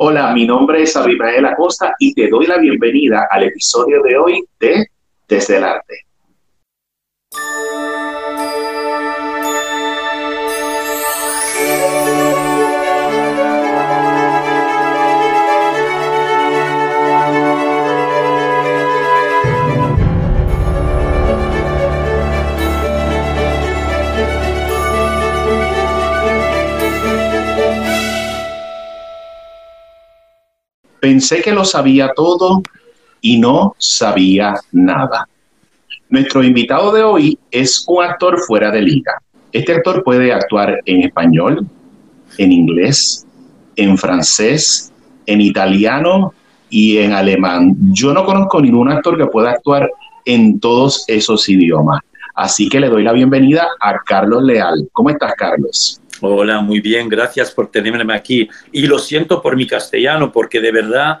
Hola, mi nombre es Abimael Acosta y te doy la bienvenida al episodio de hoy de Desde el Arte. Pensé que lo sabía todo y no sabía nada. Nuestro invitado de hoy es un actor fuera de liga. Este actor puede actuar en español, en inglés, en francés, en italiano y en alemán. Yo no conozco ningún actor que pueda actuar en todos esos idiomas. Así que le doy la bienvenida a Carlos Leal. ¿Cómo estás, Carlos? Hola, muy bien, gracias por tenerme aquí. Y lo siento por mi castellano, porque de verdad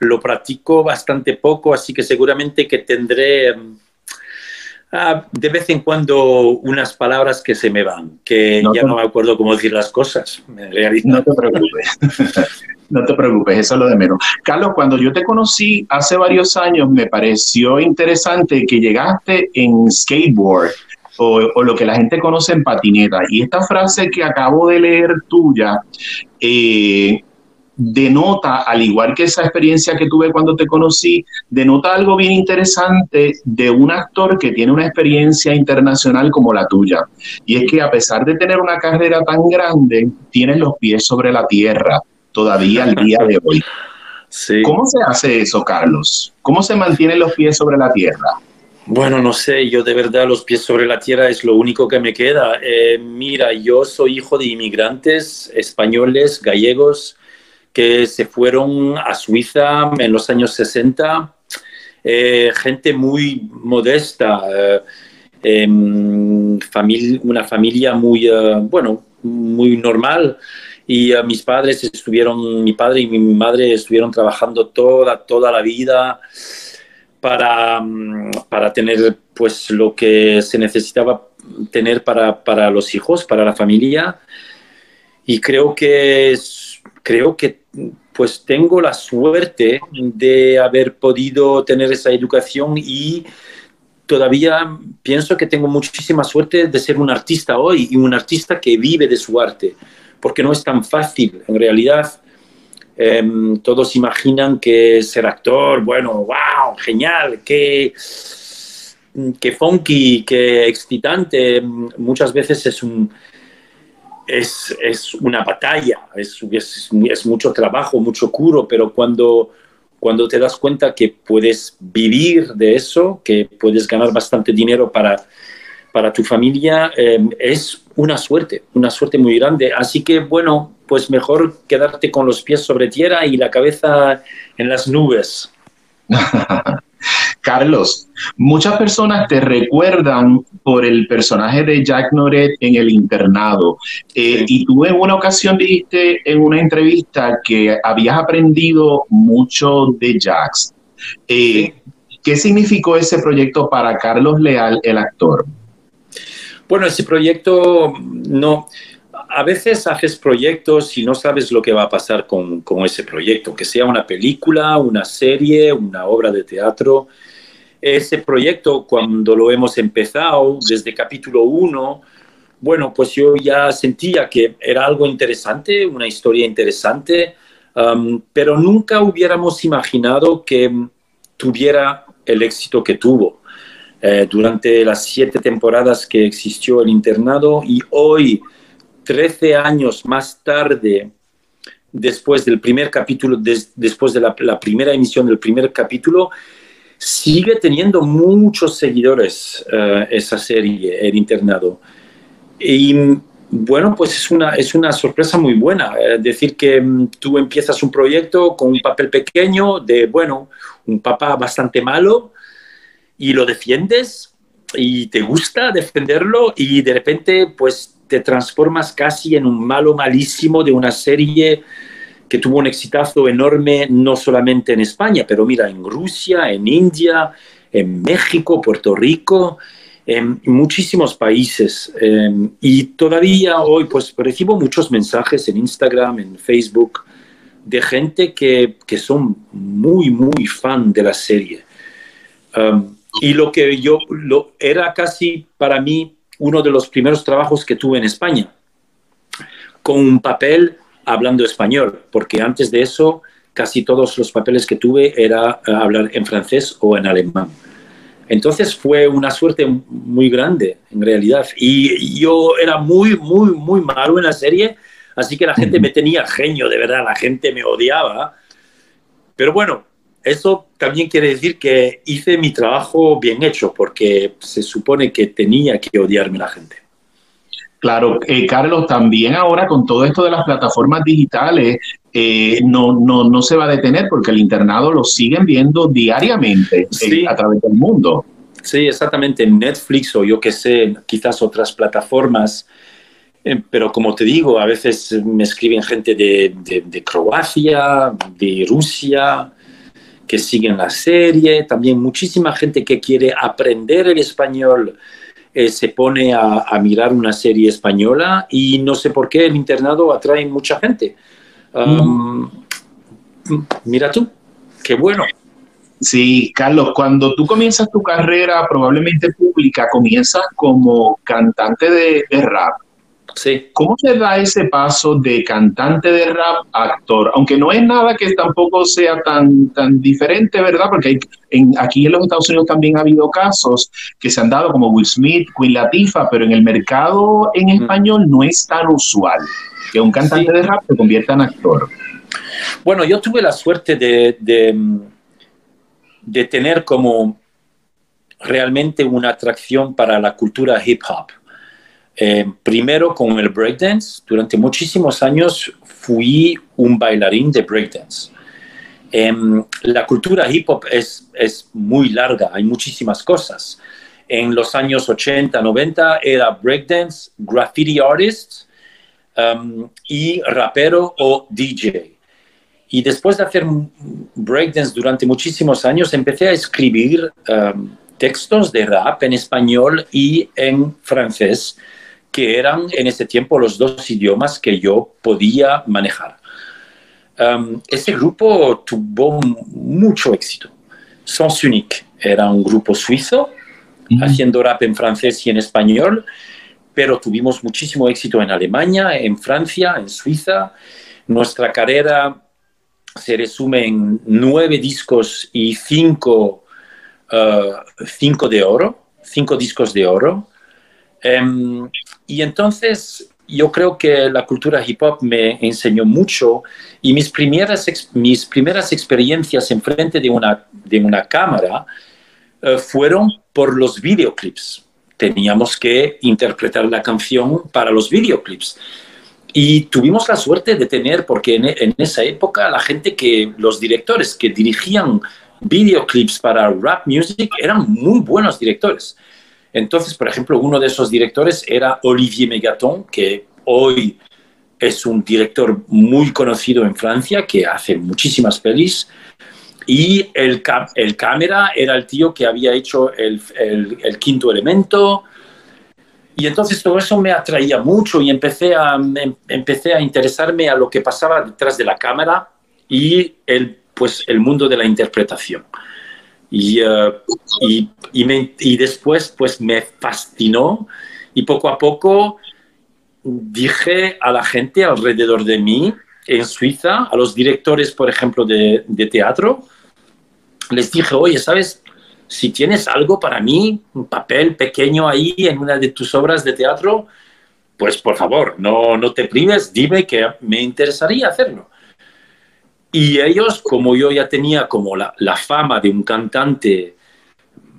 lo practico bastante poco, así que seguramente que tendré mm, ah, de vez en cuando unas palabras que se me van, que ya no me acuerdo cómo decir las cosas. No te preocupes. no te preocupes, eso es lo de menos. Carlos, cuando yo te conocí hace varios años, me pareció interesante que llegaste en skateboard o, lo que la gente conoce en patineta. Y esta frase que acabo de leer tuya eh, denota, al igual que esa experiencia que tuve cuando te conocí, denota algo bien interesante de un actor que tiene una experiencia internacional como la tuya. Y es que a pesar de tener una carrera tan grande, tienes los pies sobre la tierra todavía al día de hoy. ¿Cómo se hace eso, Carlos? ¿Cómo se mantienen los pies sobre la tierra? Bueno, no sé, yo de verdad los pies sobre la tierra es lo único que me queda. Eh, mira, yo soy hijo de inmigrantes españoles, gallegos, que se fueron a Suiza en los años 60. Eh, gente muy modesta, eh, em, una familia muy, bueno, muy normal. Y mis padres estuvieron, mi padre y mi madre estuvieron trabajando toda, toda la vida para, mm, para tener pues lo que se necesitaba tener para, para los hijos, para la familia. Y creo que, creo que pues tengo la suerte de haber podido tener esa educación y todavía pienso que tengo muchísima suerte de ser un artista hoy y un artista que vive de su arte, porque no es tan fácil en realidad Em, todos imaginan que ser actor, bueno, wow, genial, qué, qué funky, qué excitante. Muchas veces es un, es, es, una batalla, es, es, es, mucho trabajo, mucho curo, pero cuando, cuando te das cuenta que puedes vivir de eso, que puedes ganar bastante dinero para, para tu familia, em, es una suerte, una suerte muy grande. Así que, bueno, pues mejor quedarte con los pies sobre tierra y la cabeza en las nubes. Carlos, muchas personas te recuerdan por el personaje de Jack Noret en el internado. Eh, y tú en una ocasión dijiste en una entrevista que habías aprendido mucho de Jax. Eh, ¿Qué significó ese proyecto para Carlos Leal, el actor? Bueno, ese proyecto no a veces haces proyectos y no sabes lo que va a pasar con, ese proyecto, que sea una película, una serie, una obra de teatro. Ese proyecto, cuando lo hemos empezado desde capítulo 1, bueno, pues yo ya sentía que era algo interesante, una historia interesante, um, pero nunca hubiéramos imaginado que tuviera el éxito que tuvo. Eh, durante las siete temporadas que existió el internado y hoy 13 años más tarde, después del primer capítulo, después de la, primera emisión del primer capítulo, sigue teniendo muchos seguidores eh, esa serie, El Internado. Y bueno, pues es una, es una sorpresa muy buena. Es decir, que mm, tú empiezas un proyecto con un papel pequeño de, bueno, un papá bastante malo y lo defiendes y te gusta defenderlo y de repente pues te transformas casi en un malo malísimo de una serie que tuvo un exitazo enorme no solamente en España, pero mira, en Rusia, en India, en México, Puerto Rico, en muchísimos países. Em, y todavía hoy pues recibo muchos mensajes en Instagram, en Facebook, de gente que, que son muy, muy fan de la serie. Um, y lo que yo, lo, era casi para mí uno de los primeros trabajos que tuve en España, con un papel hablando español, porque antes de eso casi todos los papeles que tuve era eh, hablar en francés o en alemán. Entonces fue una suerte muy grande, en realidad. Y yo era muy, muy, muy malo en la serie, así que la gente me tenía genio, de verdad, la gente me odiaba. Pero bueno, eso también quiere decir que hice mi trabajo bien hecho, porque se supone que tenía que odiarme la gente. Claro, eh, Carlos, también ahora con todo esto de las plataformas digitales, eh, no, no, no, se va a detener porque el internado lo siguen viendo diariamente eh, a través del mundo. Sí, exactamente. Netflix o yo que sé, quizás otras plataformas. pero como te digo, a veces me escriben gente de, de Croacia, de Rusia, que siguen la serie. También muchísima gente que quiere aprender el español eh, se pone a, mirar una serie española y no sé por qué el internado atrae mucha gente. Um, mira tú, qué bueno. Sí, Carlos, cuando tú comienzas tu carrera probablemente pública, comienzas como cantante de rap. ¿Cómo se da ese paso de cantante de rap a actor? Aunque no es nada que tampoco sea tan, tan diferente, ¿verdad? Porque en, aquí en los Estados Unidos también ha habido casos que se han dado como Will Smith, Queen Latifah, pero en el mercado en español no es tan usual que un cantante de rap se convierta en actor. Bueno, yo tuve la suerte de, de, de tener como realmente una atracción para la cultura hip hop eh, primero con el breakdance. Durante muchísimos años fui un bailarín de breakdance. Em, la cultura hip hop es, es muy larga, hay muchísimas cosas. En los años 80, 90 era breakdance, graffiti artist em, y rapero o DJ. Y después de hacer breakdance durante muchísimos años, empecé a escribir em, textos de rap en español y en francés que eran en ese tiempo los dos idiomas que yo podía manejar. Um, ese grupo tuvo mucho éxito. Sens Unique era un grupo suizo haciendo rap en francés y en español, pero tuvimos muchísimo éxito en Alemania, en Francia, en Suiza. Nuestra carrera se resume en nueve discos y cinco, uh, cinco de oro, cinco discos de oro. Um, y entonces yo creo que la cultura hip hop me enseñó mucho y mis primeras, mis primeras experiencias en frente de una, de una cámara eh, fueron por los videoclips. Teníamos que interpretar la canción para los videoclips. Y tuvimos la suerte de tener, porque en, en esa época la gente que, los directores que dirigían videoclips para rap music eran muy buenos directores. Entonces, por ejemplo, uno de esos directores era Olivier Megaton, que hoy es un director muy conocido en Francia, que hace muchísimas pelis. Y el, el cámara era el tío que había hecho el, el, quinto elemento. Y entonces todo eso me atraía mucho y empecé a, em, empecé a interesarme a lo que pasaba detrás de la cámara y el, pues, el mundo de la interpretación. Y, eh, y, y, después pues me fascinó y poco a poco dije a la gente alrededor de mí en Suiza, a los directores, por ejemplo, de, de teatro, les dije, oye, ¿sabes? Si tienes algo para mí, un papel pequeño ahí en una de tus obras de teatro, pues por favor, no, no te prives, dime que me interesaría hacerlo. Y ellos, como yo ya tenía como la, fama de un cantante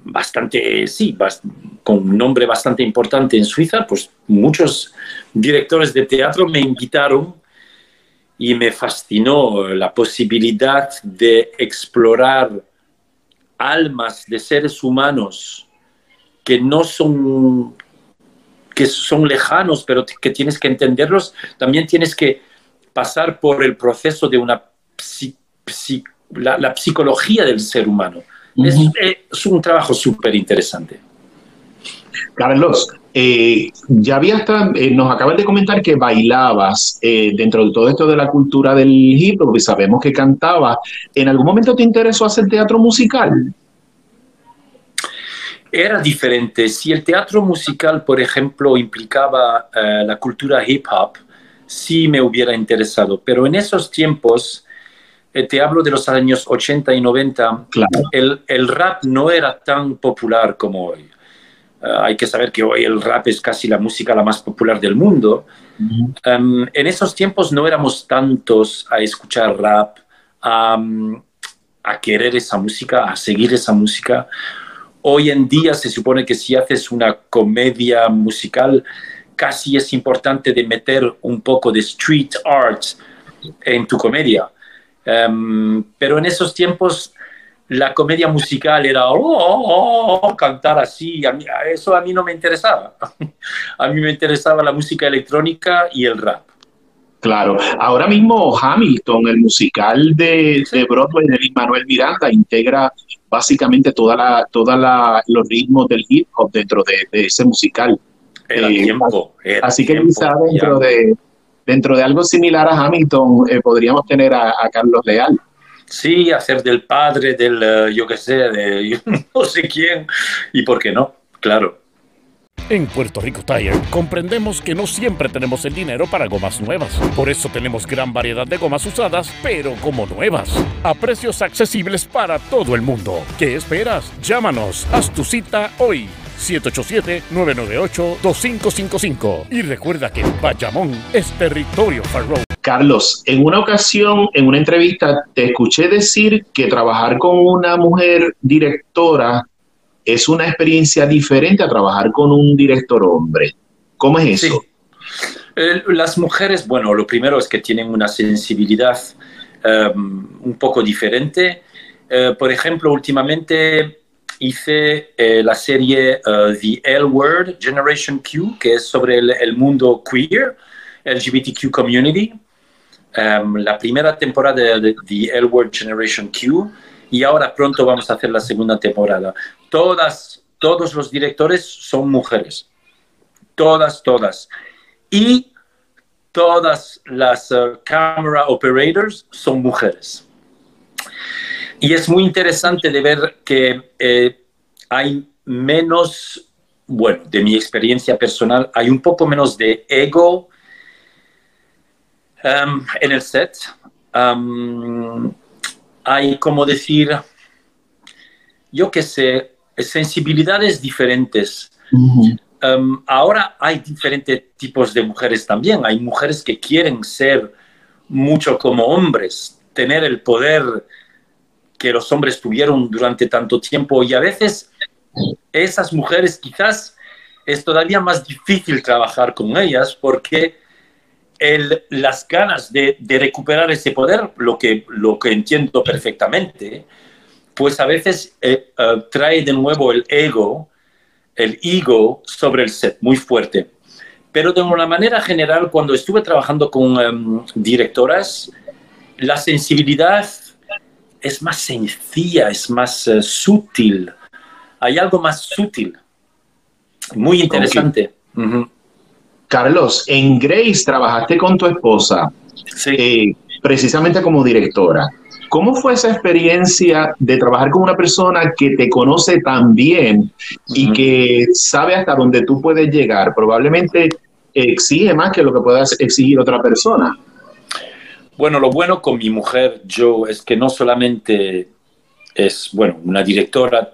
bastante, sí, con un nombre bastante importante en Suiza, pues muchos directores de teatro me invitaron y me fascinó la posibilidad de explorar almas de seres humanos que no son que son lejanos, pero que tienes que entenderlos, también tienes que pasar por el proceso de una la, psicología del ser humano. es, un trabajo súper interesante. Carlos, eh, ya había hasta, eh, nos acabas de comentar que bailabas eh, dentro de todo esto de la cultura del hip hop y sabemos que cantabas. ¿En algún momento te interesó hacer teatro musical? Era diferente. Si el teatro musical, por ejemplo, implicaba la cultura hip hop, sí me hubiera interesado. Pero en esos tiempos, te hablo de los años 80 y 90, el, el rap no era tan popular como hoy. Eh, hay que saber que hoy el rap es casi la música la más popular del mundo. Em, en esos tiempos no éramos tantos a escuchar rap, a, a, querer esa música, a seguir esa música. Hoy en día se supone que si haces una comedia musical, casi es importante de meter un poco de street art en tu comedia. Em, pero en esos tiempos la comedia musical era oh, oh, oh, cantar así. eso a mí no me interesaba. A mí me interesaba la música electrónica y el rap. Claro, ahora mismo Hamilton, el musical de, Broadway de Manuel Miranda, integra básicamente toda la, toda los ritmos del hip hop dentro de, ese musical. Era eh, tiempo, así que quizá dentro de, dentro de algo similar a Hamilton eh, podríamos tener a Carlos Leal. Sí, hacer del padre, del, eh, yo qué sé, de no sé quién, y por qué no, claro. En Puerto Rico Tire comprendemos que no siempre tenemos el dinero para gomas nuevas. Por eso tenemos gran variedad de gomas usadas, pero como nuevas. A precios accesibles para todo el mundo. ¿Qué esperas? Llámanos. Haz tu cita hoy. 787-998-2555. Y recuerda que Bayamón es territorio Farrow. Carlos, en una ocasión, en una entrevista, te escuché decir que trabajar con una mujer directora es una experiencia diferente a trabajar con un director hombre. ¿Cómo es eso? las mujeres, bueno, lo primero es que tienen una sensibilidad um, un poco diferente. Uh, por ejemplo, últimamente hice eh, la serie uh, The L Word Generation Q, que es sobre el mundo queer, LGBTQ community. Em, la primera temporada de The L Word Generation Q y ahora pronto vamos a hacer la segunda temporada. Todas, todos los directores son mujeres. Todas, todas. Y todas las uh, camera operators son mujeres. Y es muy interesante de ver que eh, hay menos, bueno, de mi experiencia personal, hay un poco menos de ego Um, en el set um, hay, como decir, yo qué sé, sensibilidades diferentes. Um, ahora hay diferentes tipos de mujeres también. Hay mujeres que quieren ser mucho como hombres, tener el poder que los hombres tuvieron durante tanto tiempo y a veces esas mujeres quizás es todavía más difícil trabajar con ellas porque las ganas de, recuperar ese poder, lo que, lo que entiendo perfectamente, pues a veces eh, eh, trae de nuevo el ego, el ego sobre el set, muy fuerte. Pero de una manera general, cuando estuve trabajando con em, directoras, la sensibilidad es más sencilla, es más eh, sutil. Hay algo más sutil. Muy interesante. Carlos, en Grace trabajaste con tu esposa, eh, precisamente como directora. ¿Cómo fue esa experiencia de trabajar con una persona que te conoce tan bien y que sabe hasta dónde tú puedes llegar? Probablemente exige más que lo que puedas exigir otra persona. Bueno, lo bueno con mi mujer, yo, es que no solamente es, bueno, una directora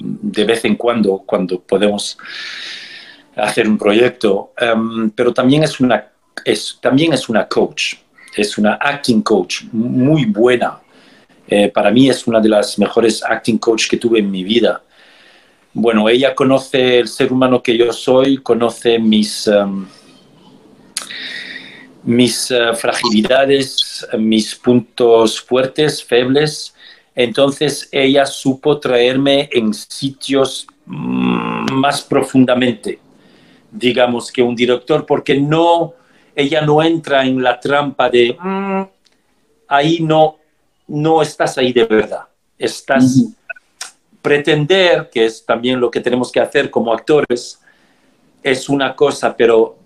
de vez en cuando, cuando podemos hacer un proyecto, em, pero también es, una, es, también es una coach, es una acting coach muy buena. Eh, para mí es una de las mejores acting coach que tuve en mi vida. Bueno, ella conoce el ser humano que yo soy, conoce mis, em, mis eh, fragilidades, mis puntos fuertes, febles. Entonces ella supo traerme en sitios mm, más profundamente digamos, que un director, porque no, ella no entra en la trampa de, mm, ahí no, no estás ahí de verdad, estás pretender, que es también lo que tenemos que hacer como actores, es una cosa, pero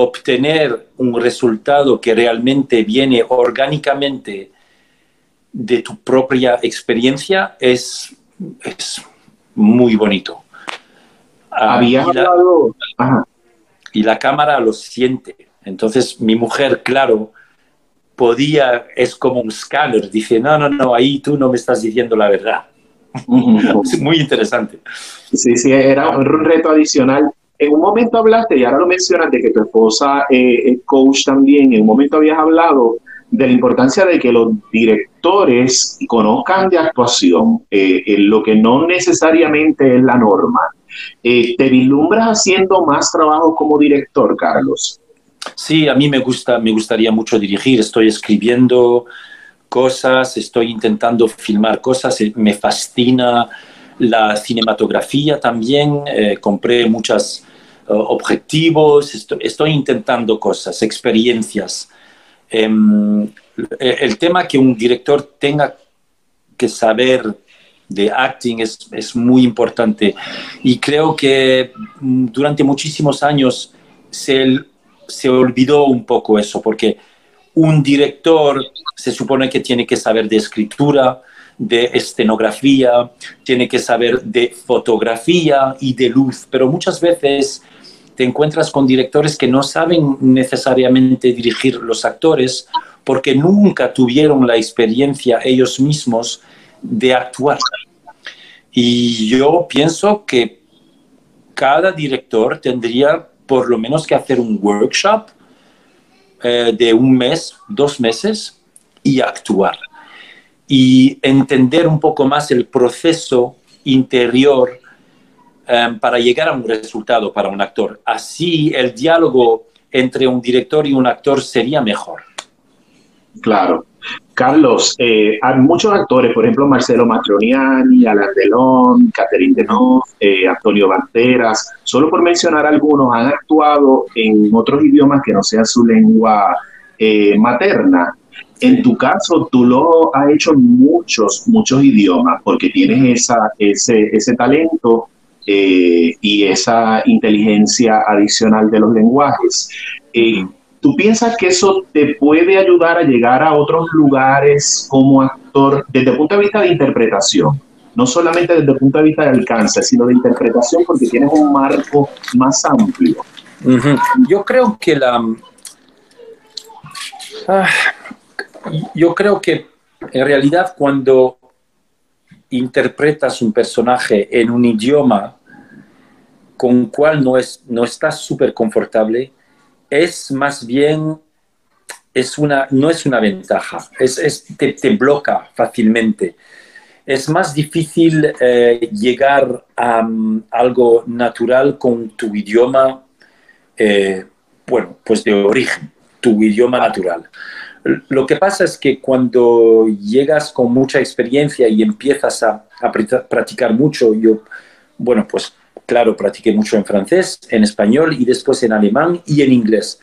obtener un resultado que realmente viene orgánicamente de tu propia experiencia es, es muy bonito. Ah, Había y, la, y la cámara lo siente. Entonces mi mujer, claro, podía, es como un escáner, dice, no, no, no, ahí tú no me estás diciendo la verdad. es muy interesante. Sí, sí, era un reto adicional. En un momento hablaste, y ahora lo mencionas, de que tu esposa eh, es coach también, en un momento habías hablado de la importancia de que los directores conozcan de actuación, eh, lo que no necesariamente es la norma. Eh, ¿Te vislumbras haciendo más trabajo como director, Carlos? Sí, a mí me gusta, me gustaría mucho dirigir. Estoy escribiendo cosas, estoy intentando filmar cosas, me fascina la cinematografía también. compré muchos objetivos, estoy intentando cosas, experiencias. Em, el tema que un director tenga que saber de acting es, es, muy importante y creo que mm, durante muchísimos años se, se olvidó un poco eso porque un director se supone que tiene que saber de escritura, de escenografía, tiene que saber de fotografía y de luz, pero muchas veces te encuentras con directores que no saben necesariamente dirigir los actores porque nunca tuvieron la experiencia ellos mismos de actuar. Y yo pienso que cada director tendría por lo menos que hacer un workshop eh, de un mes, dos meses y actuar. Y entender un poco más el proceso interior Em, para llegar a un resultado para un actor. Así el diálogo entre un director y un actor sería mejor. Claro. Carlos, eh, hay muchos actores, por ejemplo, Marcelo Matroniani, Alain Delon, Catherine Deneuve, eh, Antonio Banderas, solo por mencionar algunos, han actuado en otros idiomas que no sean su lengua eh, materna. En tu caso, tú lo has hecho en muchos, muchos idiomas, porque tienes esa, ese, ese talento eh, y esa inteligencia adicional de los lenguajes. Eh, ¿Tú piensas que eso te puede ayudar a llegar a otros lugares como actor desde el punto de vista de interpretación? No solamente desde el punto de vista de alcance, sino de interpretación porque tienes un marco más amplio. Yo creo que la... Ah, yo creo que en realidad cuando interpretas un personaje en un idioma con cual no, es, no estás súper confortable, es más bien, es una, no es una ventaja, es, te, te, bloca fácilmente. Es más difícil eh, llegar a um, algo natural con tu idioma, eh, bueno, pues de origen, tu idioma natural. Lo que pasa es que cuando llegas con mucha experiencia y empiezas a, practicar mucho, yo, bueno, pues claro, practiqué mucho en francés, en español y después en alemán y en inglés.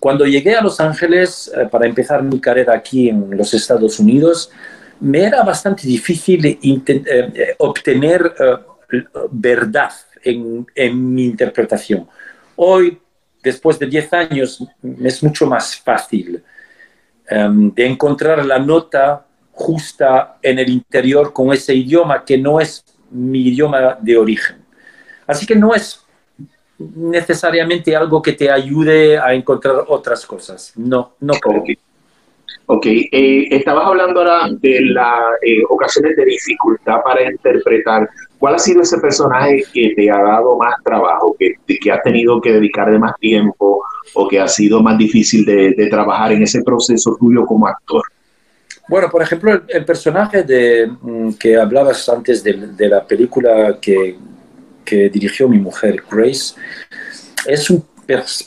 Cuando llegué a Los Ángeles eh, para empezar mi carrera aquí en los Estados Unidos, me era bastante difícil eh, eh, obtener verdad en, en, mi interpretación. Hoy, después de 10 años, es mucho más fácil em, de encontrar la nota justa en el interior con ese idioma que no es mi idioma de origen. Así que no es necesariamente algo que te ayude a encontrar otras cosas. No, no creo. Ok, eh, estabas hablando ahora de las eh, ocasiones de dificultad para interpretar. ¿Cuál ha sido ese personaje que te ha dado más trabajo, que, que has tenido que dedicarle más tiempo o que ha sido más difícil de, trabajar en ese proceso tuyo como actor? Bueno, por ejemplo, el, personaje de, mm, que hablabas antes de la película que que dirigió mi mujer, Grace, es un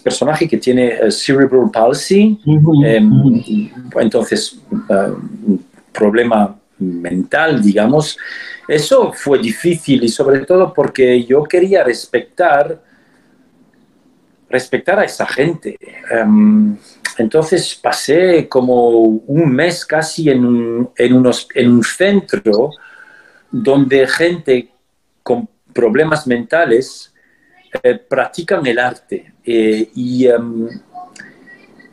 personaje que tiene eh, cerebral palsy, em, entonces uh, un problema mental, digamos. Eso fue difícil y sobre todo porque yo quería respetar respetar a esa gente. Em, entonces pasé como un mes casi en unos, en un centro donde gente con problemas mentales eh, practican el arte. Eh, y em,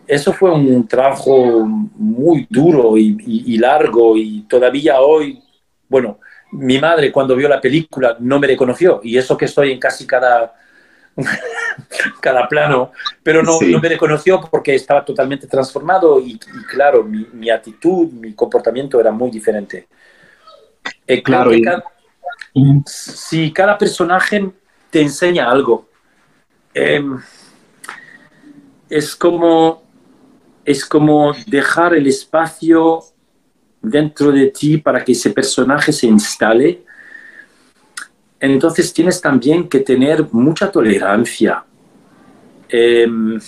eso fue un trabajo muy duro y, largo y todavía hoy, bueno, mi madre cuando vio la película no me reconoció y eso que estoy en casi cada, cada plano, pero no, no, me reconoció porque estaba totalmente transformado y, claro, mi, mi, actitud, mi comportamiento era muy diferente. Eh, claro, si cada personaje te enseña algo, em, es como es como dejar el espacio dentro de ti para que ese personaje se instale. Entonces tienes también que tener mucha tolerancia. Em,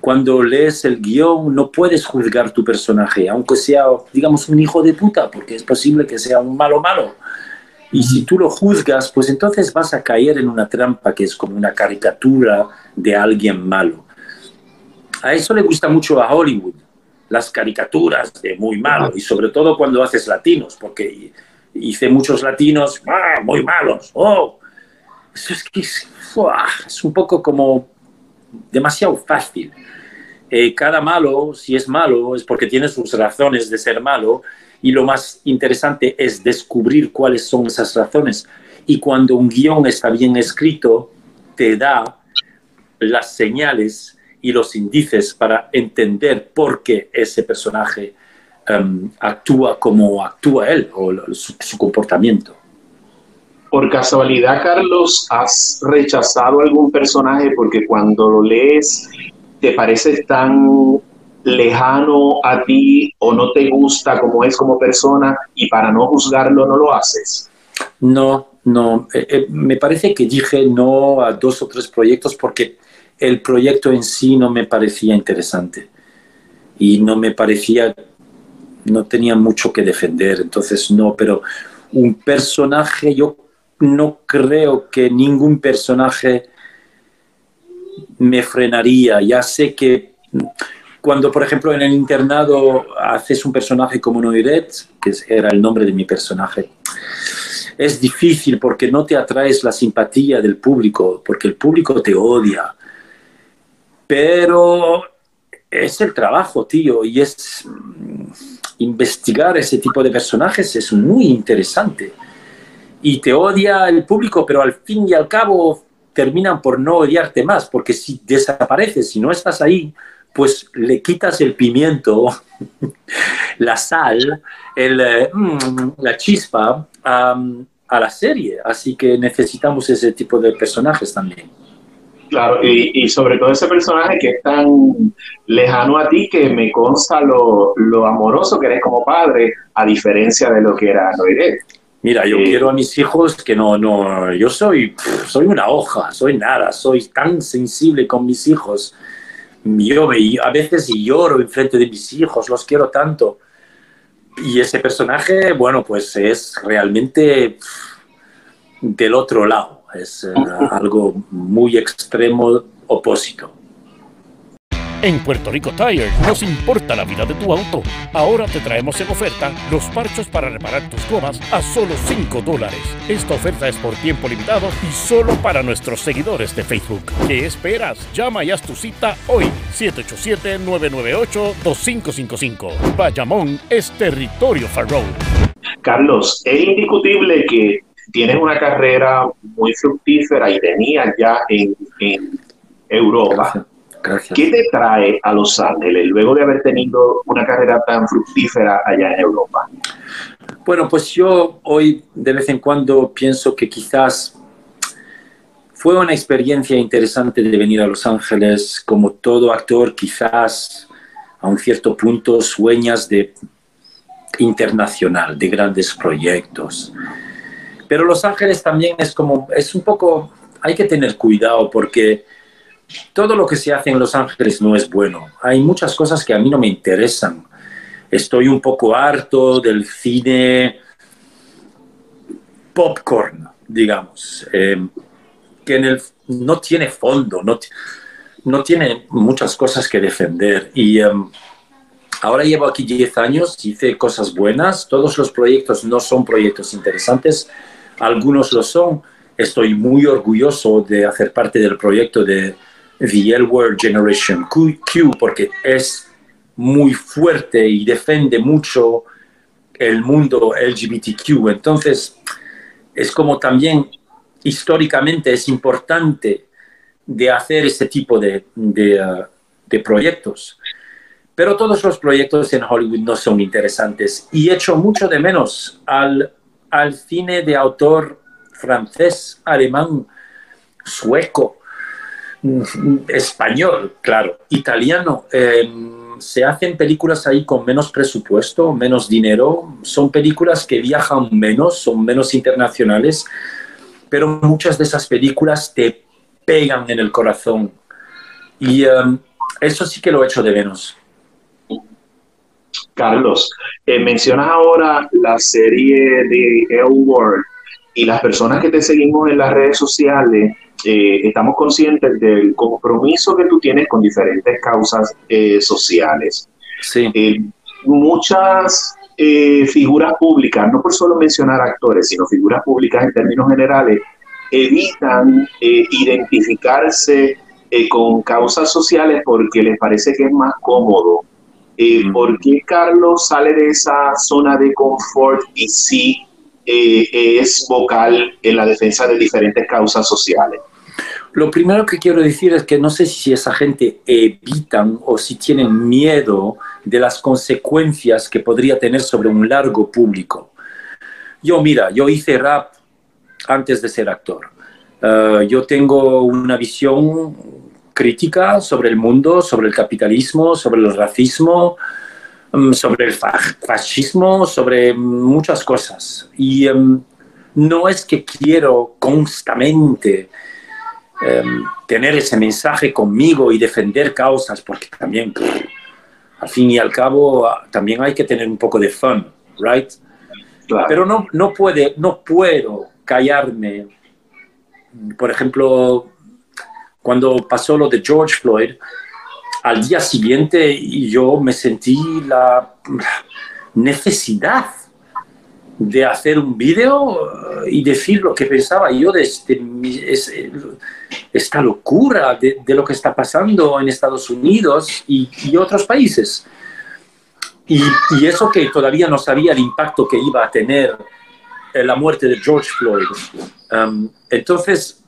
cuando lees el guion no puedes juzgar tu personaje, aunque sea, digamos, un hijo de puta, porque es posible que sea un malo malo. Y si tú lo juzgas, pues entonces vas a caer en una trampa que es como una caricatura de alguien malo. A eso le gusta mucho a Hollywood, las caricaturas de muy malo, y sobre todo cuando haces latinos, porque hice muchos latinos ah, muy malos. Oh, eso es que es, un poco como demasiado fácil. Eh, cada malo, si es malo, es porque tiene sus razones de ser malo, y lo más interesante es descubrir cuáles son esas razones. Y cuando un guion está bien escrito, te da las señales y los índices para entender por qué ese personaje em, actúa como actúa él o su, comportamiento. Por casualidad, Carlos, ¿has rechazado algún personaje porque cuando lo lees te parece tan lejano a ti o no te gusta como es como persona y para no juzgarlo no lo haces? No, no. Eh, eh, me parece que dije no a dos o tres proyectos porque el proyecto en sí no me parecía interesante y no me parecía, no tenía mucho que defender, entonces no, pero un personaje, yo no creo que ningún personaje me frenaría, ya sé que cuando, por ejemplo, en el internado haces un personaje como Noiret, que era el nombre de mi personaje, es difícil porque no te atraes la simpatía del público, porque el público te odia, pero es el trabajo, tío, y es mm, investigar ese tipo de personajes es muy interesante. Y te odia el público, pero al fin y al cabo terminan por no odiarte más, porque si desapareces, si no estás ahí, pues le quitas el pimiento, la sal, el, eh, mm, la chispa a la serie. Así que necesitamos ese tipo de personajes también. Claro, y, sobre todo ese personaje que es tan lejano a ti que me consta lo, amoroso que eres como padre, a diferencia de lo que era Noiré. Mira, yo eh, quiero a mis hijos que no, no, yo soy, soy una hoja, soy nada, soy tan sensible con mis hijos. Yo a veces lloro enfrente de mis hijos, los quiero tanto. Y ese personaje, bueno, pues es realmente del otro lado es eh, algo muy extremo opósito. En Puerto Rico Tire nos importa la vida de tu auto. Ahora te traemos en oferta los parchos para reparar tus gomas a solo 5 dólares. Esta oferta es por tiempo limitado y solo para nuestros seguidores de Facebook. ¿Qué esperas? Llama y haz tu cita hoy. 787-998-2555. Bayamón es territorio Farrow. Carlos, es indiscutible que tienes una carrera muy fructífera y tenías ya en, Europa. ¿Qué te trae a Los Ángeles luego de haber tenido una carrera tan fructífera allá en Europa? Bueno, pues yo hoy de vez en cuando pienso que quizás fue una experiencia interesante de venir a Los Ángeles. Como todo actor, quizás a un cierto punto sueñas de internacional, de grandes proyectos. Pero Los Ángeles también es como, es un poco, hay que tener cuidado porque todo lo que se hace en Los Ángeles no es bueno. Hay muchas cosas que a mí no me interesan. Estoy un poco harto del cine popcorn, digamos, eh, que en el, no tiene fondo, no, no tiene muchas cosas que defender. Y em, ahora llevo aquí 10 años, hice cosas buenas, todos los proyectos no son proyectos interesantes, algunos lo son, estoy muy orgulloso de hacer parte del proyecto de World Generation Q, porque es muy fuerte y defiende mucho el mundo LGBTQ. Entonces, es como también históricamente es importante de hacer ese tipo de, de, uh, de proyectos. Pero todos los proyectos en Hollywood no son interesantes y echo mucho de menos al, al cine de autor francés, alemán, sueco, español, claro, italiano. Em, se hacen películas ahí con menos presupuesto, menos dinero. Son películas que viajan menos, son menos internacionales, pero muchas de esas películas te pegan en el corazón. Y em, eso sí que lo echo de menos. Carlos, eh, mencionas ahora la serie de El World y las personas que te seguimos en las redes sociales, eh, estamos conscientes del compromiso que tú tienes con diferentes causas eh, sociales. Sí. muchas figuras públicas, no por solo mencionar actores, sino figuras públicas en términos generales, evitan identificarse con causas sociales porque les parece que es más cómodo eh, ¿Por qué Carlos sale de esa zona de confort y sí eh, es vocal en la defensa de diferentes causas sociales? Lo primero que quiero decir es que no sé si esa gente evitan o si tienen miedo de las consecuencias que podría tener sobre un largo público. Yo, mira, yo hice rap antes de ser actor. Uh, yo tengo una visión crítica sobre el mundo, sobre el capitalismo, sobre el racismo, mm, sobre el fascismo, sobre muchas cosas. Y em, no es que quiero constantemente em, tener ese mensaje conmigo y defender causas, porque también, al fin y al cabo, también hay que tener un poco de fun, ¿right? Pero no, no, puede, no puedo callarme. Por ejemplo, cuando pasó lo de George Floyd, al día siguiente yo me sentí la necesidad de hacer un vídeo y decir lo que pensaba yo de este, esta locura de, lo que está pasando en Estados Unidos y, otros países. Y, eso que todavía no sabía el impacto que iba a tener la muerte de George Floyd. Um, entonces,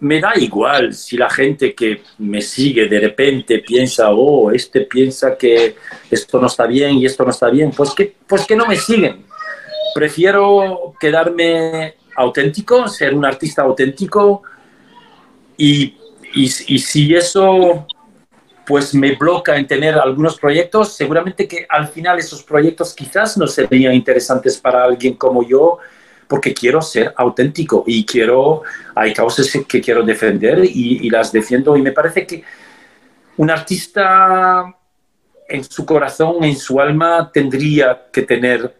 me da igual si la gente que me sigue de repente piensa, oh, este piensa que esto no está bien y esto no está bien, pues que, pues que no me siguen. Prefiero quedarme auténtico, ser un artista auténtico y, y, si eso pues me bloquea en tener algunos proyectos, seguramente que al final esos proyectos quizás no serían interesantes para alguien como yo, porque quiero ser auténtico y quiero, hay causas que quiero defender y, las defiendo y me parece que un artista en su corazón, en su alma, tendría que tener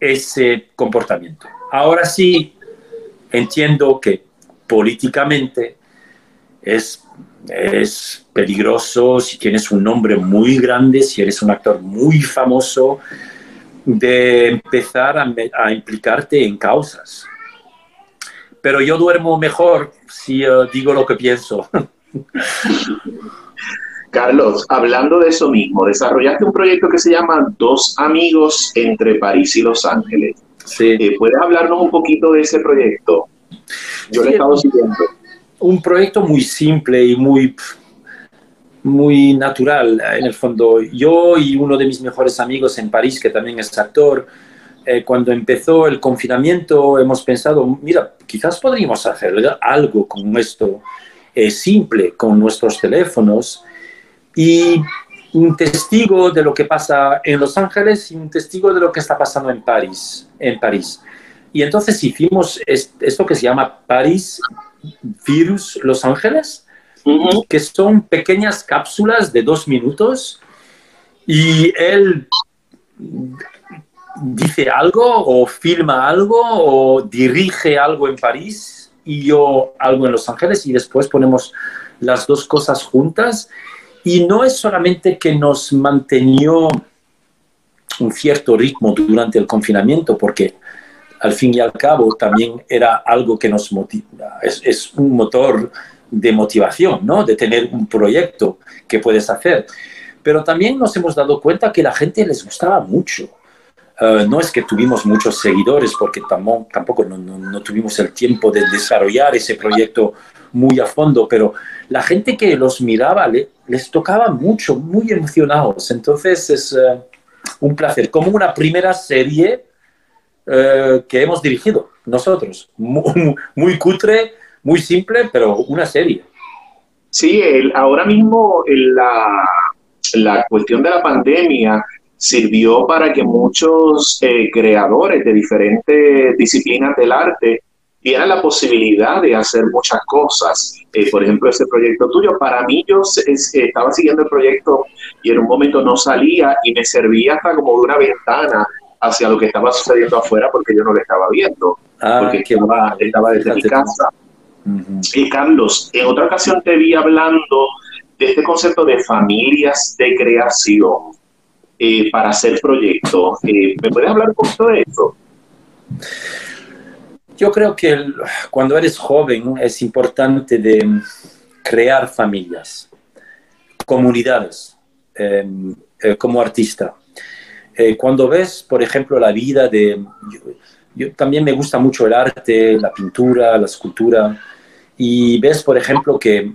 ese comportamiento. Ahora sí, entiendo que políticamente es, es peligroso si tienes un nombre muy grande, si eres un actor muy famoso, de empezar a, implicarte en causas. Pero yo duermo mejor si eh, digo lo que pienso. Carlos, hablando de eso mismo, desarrollaste un proyecto que se llama Dos Amigos entre París y Los Ángeles. Sí. Eh, ¿Puedes hablarnos un poquito de ese proyecto? Yo le he estado siguiendo. Un proyecto muy simple y muy muy natural en el fondo. Yo y uno de mis mejores amigos en París, que también es actor, eh, cuando empezó el confinamiento hemos pensado, mira, quizás podríamos hacer algo con esto eh, simple, con nuestros teléfonos y un testigo de lo que pasa en Los Ángeles y un testigo de lo que está pasando en París. En París. Y entonces hicimos esto que se llama París Virus Los Ángeles, que son pequeñas cápsulas de dos minutos y él dice algo o filma algo o dirige algo en París y yo algo en Los Ángeles y después ponemos las dos cosas juntas. Y no es solamente que nos mantenió un cierto ritmo durante el confinamiento porque al fin y al cabo también era algo que nos motiva, es, es un motor de motivación, ¿no? De tener un proyecto que puedes hacer. Pero también nos hemos dado cuenta que la gente les gustaba mucho. Uh, no es que tuvimos muchos seguidores, porque tampoco, tampoco no, no, tuvimos el tiempo de desarrollar ese proyecto muy a fondo, pero la gente que los miraba le, les tocaba mucho, muy emocionados. Entonces es uh, un placer, como una primera serie uh, que hemos dirigido nosotros. Muy, muy, cutre, muy simple, pero una serie. Sí, el, ahora mismo el, la, la cuestión de la pandemia sirvió para que muchos eh, creadores de diferentes disciplinas del arte tuvieran la posibilidad de hacer muchas cosas. Eh, por ejemplo, ese proyecto tuyo, para mí yo es, estaba siguiendo el proyecto y en un momento no salía y me servía hasta como de una ventana hacia lo que estaba sucediendo afuera porque yo no lo estaba viendo, ah, porque estaba, estaba, desde mi casa. Y Carlos, en otra ocasión te vi hablando de este concepto de familias de creación eh, para hacer proyectos. Eh, ¿Me puedes hablar un poquito de eso? Yo creo que cuando eres joven es importante de crear familias, comunidades, eh, como artista. Cuando ves, por ejemplo, la vida de... Yo, yo, también me gusta mucho el arte, la pintura, la escultura, y ves, por ejemplo, que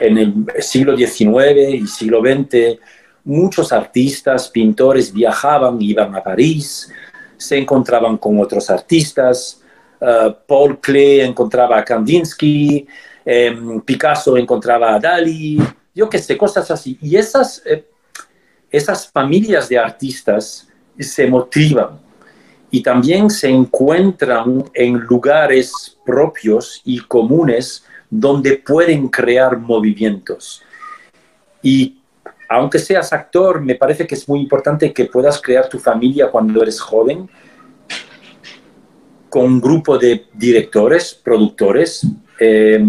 en el siglo XIX y siglo XX muchos artistas, pintores viajaban, iban a París, se encontraban con otros artistas, uh, Paul Klee encontraba a Kandinsky, eh, Picasso encontraba a Dali, yo qué sé, cosas así. Y esas, eh, esas familias de artistas se motivan y también se encuentran en lugares propios y comunes donde pueden crear movimientos. Y aunque seas actor, me parece que es muy importante que puedas crear tu familia cuando eres joven, con un grupo de directores, productores, eh,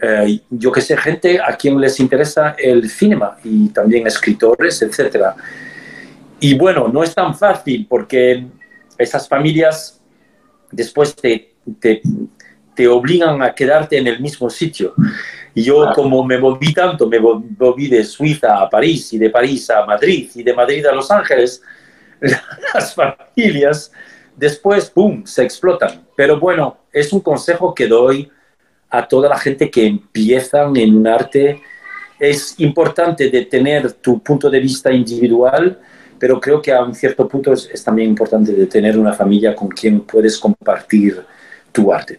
eh, yo que sé, gente a quien les interesa el cinema y también escritores, etc. Y bueno, no es tan fácil porque esas familias después te, te, te obligan a quedarte en el mismo sitio. Y yo claro. como me moví tanto, me moví de Suiza a París y de París a Madrid y de Madrid a Los Ángeles, las familias después, ¡pum!, se explotan. Pero bueno, es un consejo que doy a toda la gente que empiezan en un arte. Es importante de tener tu punto de vista individual, pero creo que a un cierto punto es, es también importante de tener una familia con quien puedes compartir tu arte.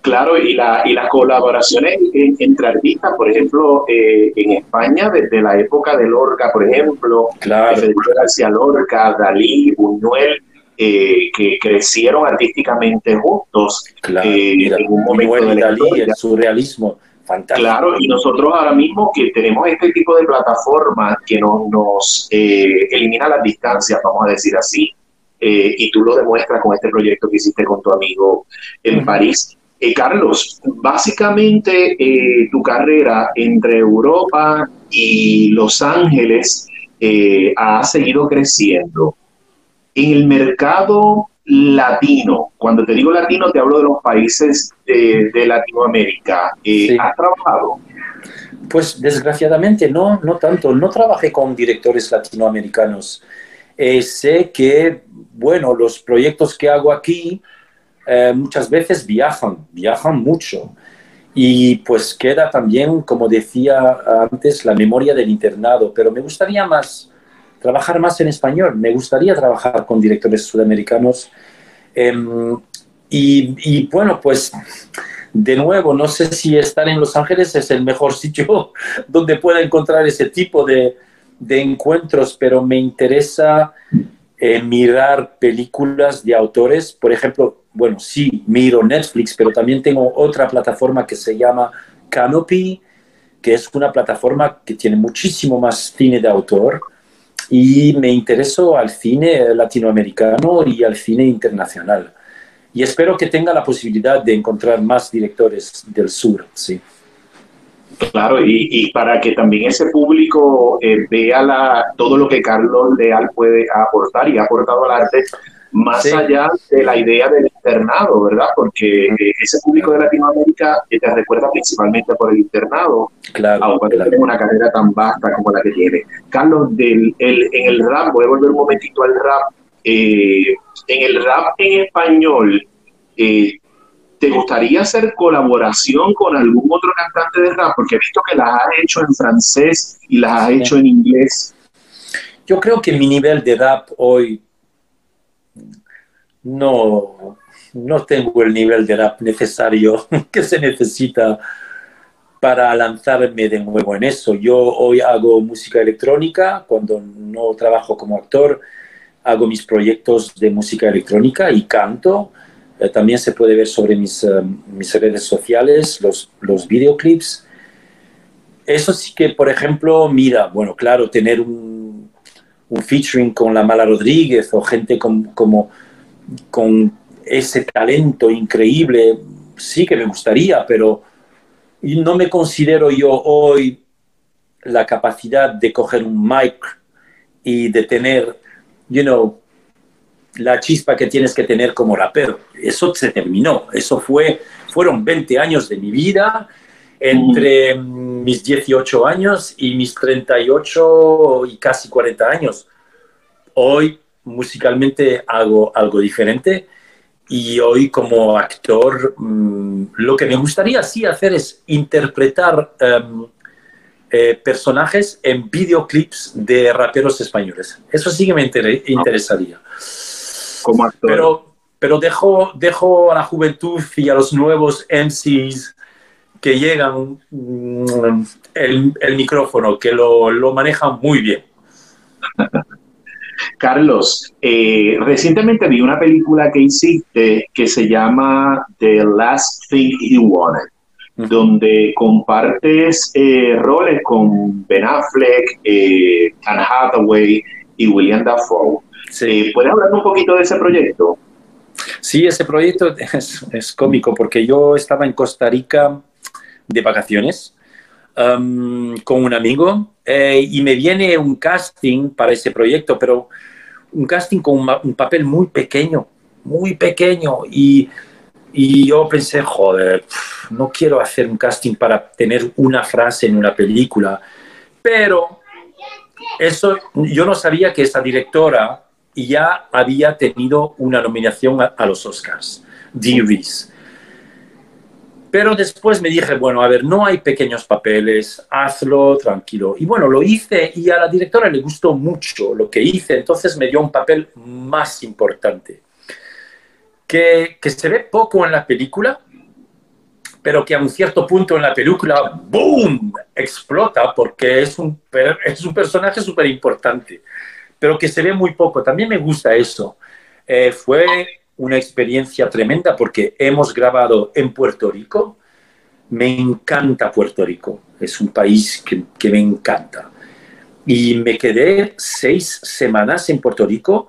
Claro, y, la, y las colaboraciones entre artistas, por ejemplo, eh, en España, desde la época de Lorca, por ejemplo, claro. Federico García Lorca, Dalí, Buñuel, eh, que crecieron artísticamente juntos claro, eh, mira, en un momento Buñuel de la Dalí, historia. el surrealismo, fantástico. Claro, y nosotros ahora mismo que tenemos este tipo de plataformas que nos, nos eh, elimina las distancias, vamos a decir así, y tú lo demuestras con este proyecto que hiciste con tu amigo en uh -huh. París, eh, Carlos, básicamente eh, tu carrera entre Europa y Los Ángeles eh, ha seguido creciendo. En el mercado latino, cuando te digo latino, te hablo de los países de, de Latinoamérica. Eh, sí. ¿Has trabajado? Pues desgraciadamente no, no tanto. No trabajé con directores latinoamericanos. Eh, sé que, bueno, los proyectos que hago aquí, eh, muchas veces viajan, viajan mucho. Y pues queda también, como decía antes, la memoria del internado, pero me gustaría más trabajar más en español, me gustaría trabajar con directores sudamericanos. Eh, y, bueno, pues de nuevo, no sé si estar en Los Ángeles es el mejor sitio donde pueda encontrar ese tipo de, de encuentros, pero me interesa eh, mirar películas de autores, por ejemplo, bueno, sí, miro Netflix, pero también tengo otra plataforma que se llama Canopy, que es una plataforma que tiene muchísimo más cine de autor y me intereso al cine latinoamericano y al cine internacional. Y espero que tenga la posibilidad de encontrar más directores del sur, sí. Claro, y, y, para que también ese público eh, vea la, todo lo que Carlos Leal puede aportar y ha aportado al arte, más allá de la idea del internado, ¿verdad? Porque eh, ese público de Latinoamérica te recuerda principalmente por el internado, claro, aunque tiene una carrera tan vasta como la que tiene. Carlos, del, el, en el rap, voy a volver un momentito al rap, eh, en el rap en español, eh, ¿te gustaría hacer colaboración con algún otro cantante de rap? Porque he visto que las has hecho en francés y las has hecho en inglés. Yo creo que mi nivel de rap hoy no, no tengo el nivel de rap necesario que se necesita para lanzarme de nuevo en eso. Yo hoy hago música electrónica, cuando no trabajo como actor, hago mis proyectos de música electrónica y canto. Eh, también se puede ver sobre mis, eh, mis redes sociales los, los videoclips. Eso sí que, por ejemplo, mira, bueno, claro, tener un, un featuring con la Mala Rodríguez o gente como con ese talento increíble, sí que me gustaría, pero no me considero yo hoy la capacidad de coger un mic y de tener, you know, la chispa que tienes que tener como rapero. Eso se terminó. Eso fue, fueron 20 años de mi vida entre mis 18 años y mis 38 y casi 40 años. Hoy musicalmente hago algo diferente y hoy como actor mm, lo que me gustaría sí hacer es interpretar em, eh, personajes en videoclips de raperos españoles. Eso sí que me interesaría. Como actor. Pero, pero dejo, dejo a la juventud y a los nuevos MCs que llegan mm, el, el, micrófono, que lo, lo manejan muy bien. Carlos, eh, recientemente vi una película que hiciste que se llama The Last Thing You Wanted, donde compartes eh, roles con Ben Affleck, eh, Anne Hathaway y William Dafoe. ¿Puedes hablar un poquito de ese proyecto? Sí, ese proyecto es, es cómico porque yo estaba en Costa Rica de vacaciones um, con un amigo eh, y me viene un casting para ese proyecto, pero un casting con un, papel muy pequeño, muy pequeño. Y, y yo pensé, joder, no quiero hacer un casting para tener una frase en una película. Pero eso, yo no sabía que esa directora ya había tenido una nominación a, los Oscars, Dee Reese. Pero después me dije, bueno, a ver, no hay pequeños papeles, hazlo tranquilo. Y bueno, lo hice y a la directora le gustó mucho lo que hice, entonces me dio un papel más importante, que, que se ve poco en la película, pero que a un cierto punto en la película, ¡boom!, explota porque es un, es un personaje súper importante, pero que se ve muy poco. También me gusta eso. Eh, fue una experiencia tremenda porque hemos grabado en Puerto Rico. Me encanta Puerto Rico, es un país que, que me encanta. Y me quedé seis semanas en Puerto Rico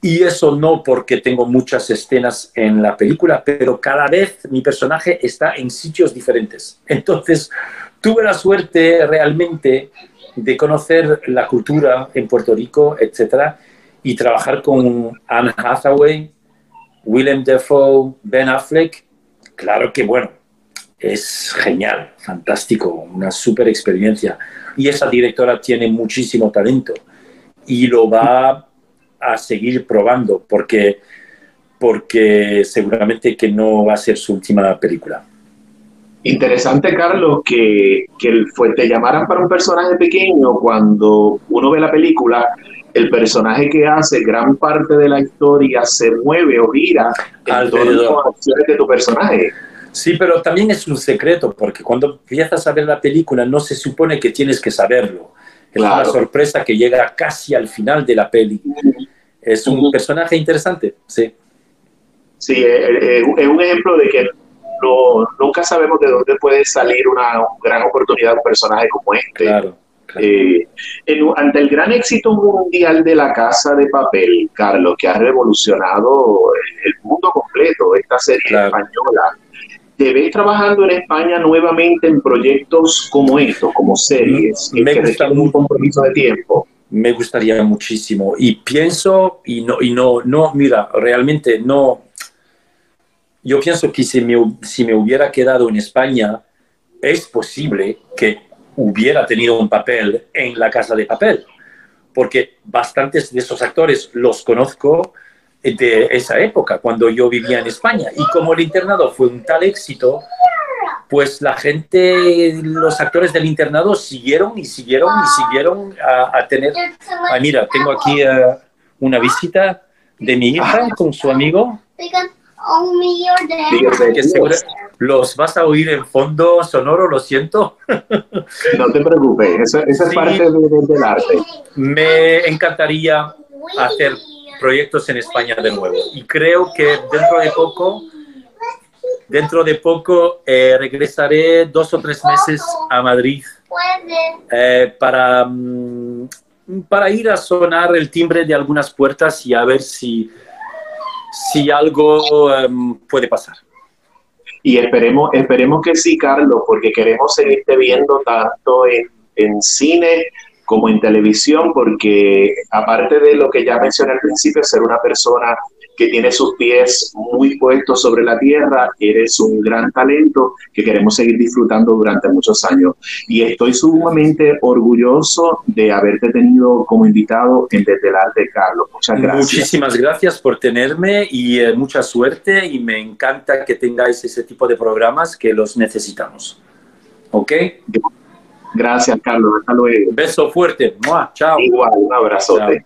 y eso no porque tengo muchas escenas en la película, pero cada vez mi personaje está en sitios diferentes. Entonces, tuve la suerte realmente de conocer la cultura en Puerto Rico, etcétera, y trabajar con Anne Hathaway, Willem Dafoe, Ben Affleck, claro que bueno, es genial, fantástico, una super experiencia. Y esa directora tiene muchísimo talento y lo va a seguir probando porque, porque seguramente que no va a ser su última película. Interesante, Carlos, que, que fue, te llamaran para un personaje pequeño cuando uno ve la película el personaje que hace gran parte de la historia se mueve o gira en torno a las acciones de tu personaje. Sí, pero también es un secreto, porque cuando empiezas a ver la película no se supone que tienes que saberlo. Es una sorpresa que llega casi al final de la peli. Es un personaje interesante, sí. Sí, es un ejemplo de que nunca sabemos de dónde puede salir una gran oportunidad de un personaje como este. Claro eh, ante el gran éxito mundial de la Casa de Papel, Carlos, que ha revolucionado el mundo completo, esta serie española, ¿te ves trabajando en España nuevamente en proyectos como estos, como series, me que un compromiso de tiempo? me gustaría muchísimo. Y pienso, y no, y no, no, mira, realmente no. Yo pienso que si me, si me hubiera quedado en España, es posible que hubiera tenido un papel en la casa de papel, porque bastantes de esos actores los conozco de esa época, cuando yo vivía en España. Y como el internado fue un tal éxito, pues la gente, los actores del internado siguieron y siguieron y siguieron a, tener... Ah, mira, tengo aquí uh, una visita de mi hija con su amigo. Los vas a oír en fondo sonoro, lo siento. No te preocupes, esa, es parte del arte. Me encantaría hacer proyectos en España de nuevo y creo que dentro de poco Dentro de poco eh, regresaré dos o tres meses a Madrid eh, para, mm, para ir a sonar el timbre de algunas puertas y a ver si, si algo em, puede pasar. Y esperemos, esperemos que sí, Carlos, porque queremos seguirte viendo tanto en, en cine como en televisión, porque aparte de lo que ya mencioné al principio, ser una persona que tiene sus pies muy puestos sobre la tierra, eres un gran talento que queremos seguir disfrutando durante muchos años. Y estoy sumamente orgulloso de haberte tenido como invitado en Desde el Arte, Carlos. Muchas gracias. Muchísimas gracias por tenerme y eh, mucha suerte y me encanta que tengáis ese tipo de programas que los necesitamos. ¿Ok? Gracias, Carlos. Hasta luego. Beso fuerte. Chao. Igual, un abrazote.